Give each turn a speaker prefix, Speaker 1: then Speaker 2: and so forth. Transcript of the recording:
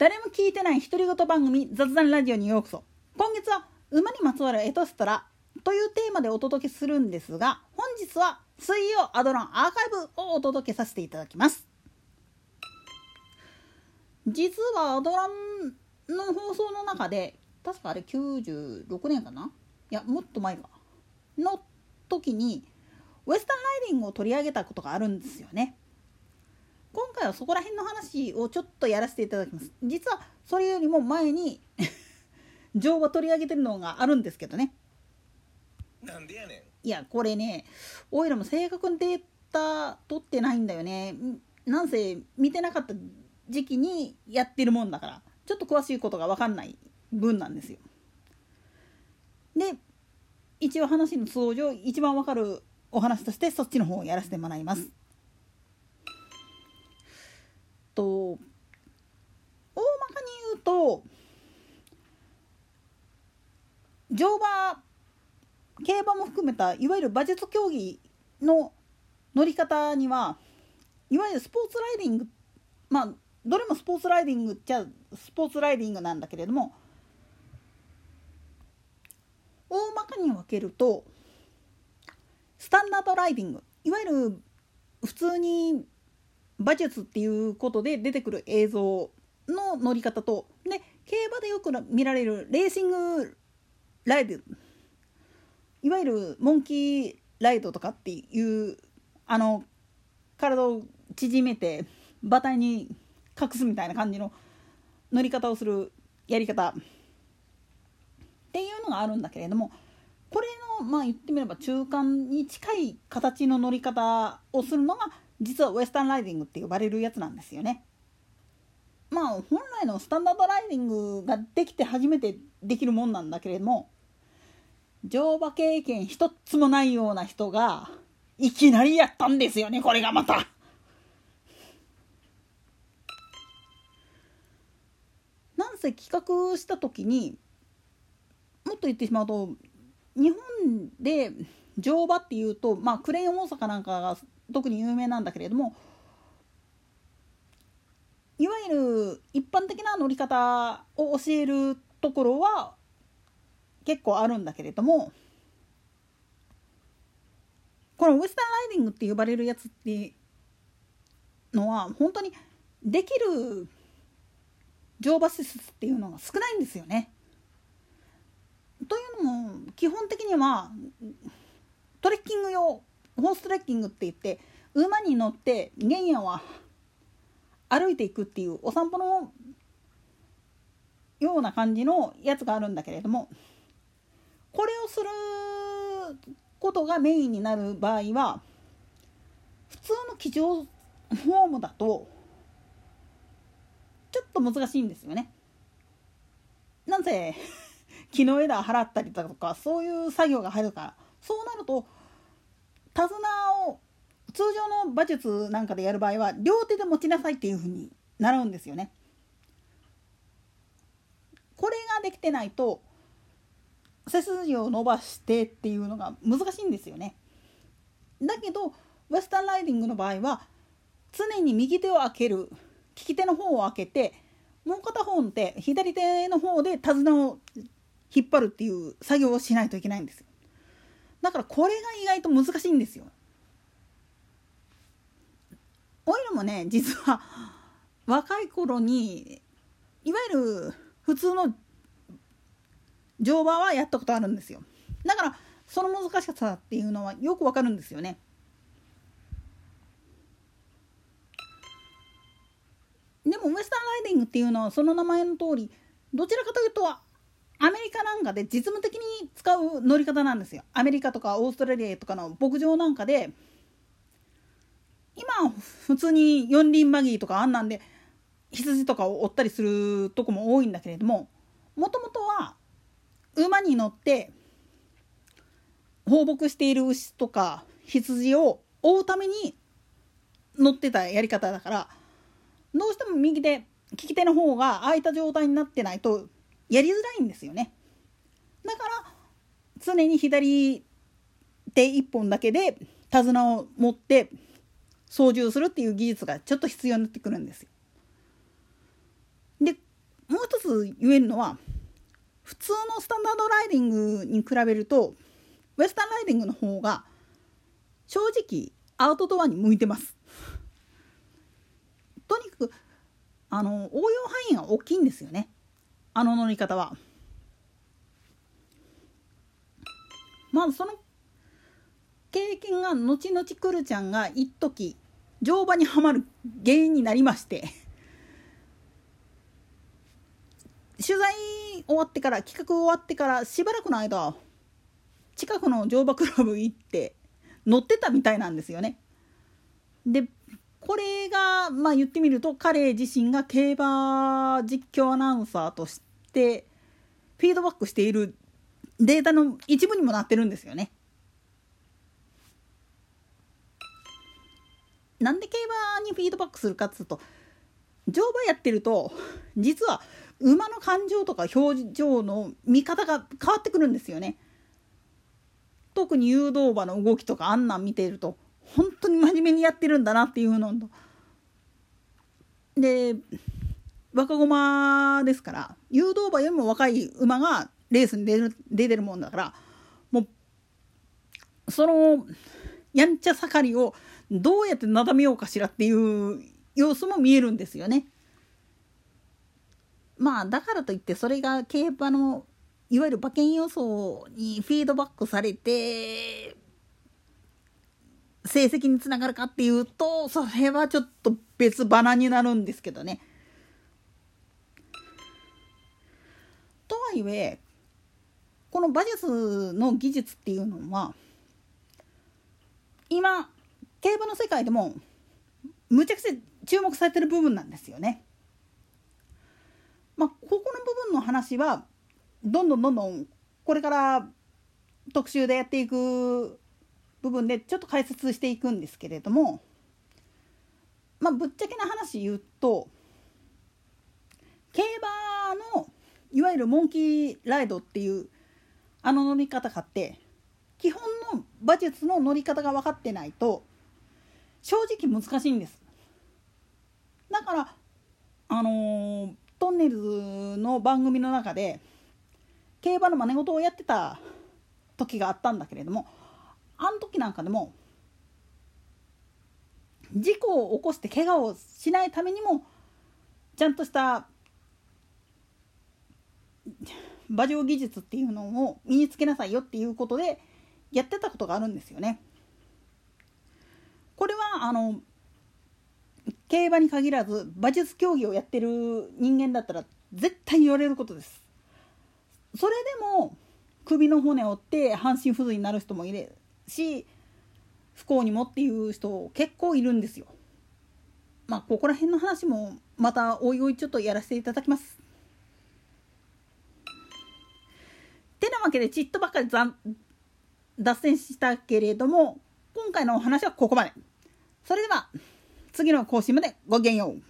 Speaker 1: 誰も聞いてない独り言番組雑談ラジオにようこそ。今月は馬にまつわるエトストラというテーマでお届けするんですが本日は水曜アドランアーカイブをお届けさせていただきます。実はアドランの放送の中で確かあれ96年かな？いやもっと前か。の時にウエスタンライディングを取り上げたことがあるんですよね。回はそこら辺の話をちょっとやらせていただきます。実はそれよりも前に 乗馬取り上げてるのがあるんですけどね。
Speaker 2: なんでやね
Speaker 1: いやこれねおいらも正確にデータ取ってないんだよね。なんせ見てなかった時期にやってるもんだからちょっと詳しいことが分かんない分なんですよ。で一応話の通常一番分かるお話としてそっちの方をやらせてもらいます。と大まかに言うと乗馬競馬も含めたいわゆる馬術競技の乗り方にはいわゆるスポーツライディングまあどれもスポーツライディングっちゃスポーツライディングなんだけれども大まかに分けるとスタンダードライディングいわゆる普通に馬術っていうことで出てくる映像の乗り方とで競馬でよく見られるレーシングライドいわゆるモンキーライドとかっていうあの体を縮めて馬体に隠すみたいな感じの乗り方をするやり方。っていうのがあるんだけれどもこれのまあ言ってみれば中間に近い形の乗り方をするのが実はウエスタンライディングって呼ばれるやつなんですよね。まあ本来のスタンダードライディングができて初めてできるもんなんだけれども乗馬経験一つもないような人がいきなりやったんですよねこれがまた。なんせ企画した時にもっと言ってしまうと日本で乗馬っていうと、まあ、クレーン大阪なんかが特に有名なんだけれどもいわゆる一般的な乗り方を教えるところは結構あるんだけれどもこのウエスタンライディングって呼ばれるやつっていうのは本当にできる乗馬施設っていうのが少ないんですよね。というのも基本的にはトレッキングホーストレッキングって言って馬に乗って原野は歩いていくっていうお散歩のような感じのやつがあるんだけれどもこれをすることがメインになる場合は普通の騎乗フォームだとちょっと難しいんですよね。なんせ 木の枝払ったりだとかそういう作業が入るからそうなると手綱を通常の馬術なんかでやる場合は両手で持ちなさいっていうふうに習うんですよね。これができてないと背筋を伸ばしてっていうのが難しいんですよね。だけどウエスタンライディングの場合は常に右手を開ける利き手の方を開けてもう片方の手左手の方で手綱を引っ張るっていう作業をしないといけないんですだからこれが意外と難しいんですよ。オイルもね実は 若い頃にいわゆる普通の乗馬はやったことあるんですよ。だからその難しさっていうのはよくわかるんですよね。でもウエスタンライディングっていうのはその名前の通りどちらかというとアメリカなんかで実務的に使う乗り方なんですよ。アメリカとかオーストラリアとかの牧場なんかで今普通に四輪バギーとかあんなんで羊とかを追ったりするとこも多いんだけれどももともとは馬に乗って放牧している牛とか羊を追うために乗ってたやり方だからどうしても右手利き手の方が空いた状態になってないとやりづらいんですよねだから常に左手一本だけで手綱を持って操縦するっていう技術がちょっと必要になってくるんですよ。でもう一つ言えるのは普通のスタンダードライディングに比べるとウエスタンライディングの方が正直アウトドアに向いてます。とにかくあの応用範囲が大きいんですよねあの乗り方は。まずその経験が後々くるちゃんが一時乗馬にはまる原因になりまして取材終わってから企画終わってからしばらくの間近くの乗馬クラブ行って乗ってたみたいなんですよね。でこれがまあ言ってみると彼自身が競馬実況アナウンサーとしてフィードバックしているデータの一部にもなってるんですよね。なんで競馬にフィードバックするかっつうと乗馬やってると実は馬の感情とか表情の見方が変わってくるんですよね。特に誘導馬の動きとかあんなん見てると本当に真面目にやってるんだなっていうのとで若駒ですから誘導馬よりも若い馬がレースに出る出てるもんだからもうそのやんちゃ盛りをどうやってなだめようかしらっていう様子も見えるんですよね。まあだからといってそれが競馬のいわゆる馬券予想にフィードバックされて成績につながるかっていうとそれはちょっと別花になるんですけどね。とはいえこの馬術の技術っていうのは今競馬の世界でもむちゃくちゃ注目されてる部分なんですよね。まあ、ここの部分の話はどんどんどんどんこれから特集でやっていく部分でちょっと解説していくんですけれどもまあぶっちゃけな話言うと競馬のいわゆるモンキーライドっていうあの乗り方かって基本の馬術の乗り方が分かってないと正直難しいんです。だからあのー、トンネルズの番組の中で競馬の真似事をやってた時があったんだけれどもあの時なんかでも事故を起こして怪我をしないためにもちゃんとした馬上技術っていうのを身につけなさいよっていうことでやってたことがあるんですよね。これはあの競馬に限らず馬術競技をやってる人間だったら絶対言われることです。それでも首の骨折って半身不随になる人もいるし不幸にもっていう人結構いるんですよ。まあここら辺の話もまたおいおいちょっとやらせていただきます。てなわけでちっとばっかり脱線したけれども今回のお話はここまで。それでは次の更新までごきげんよう。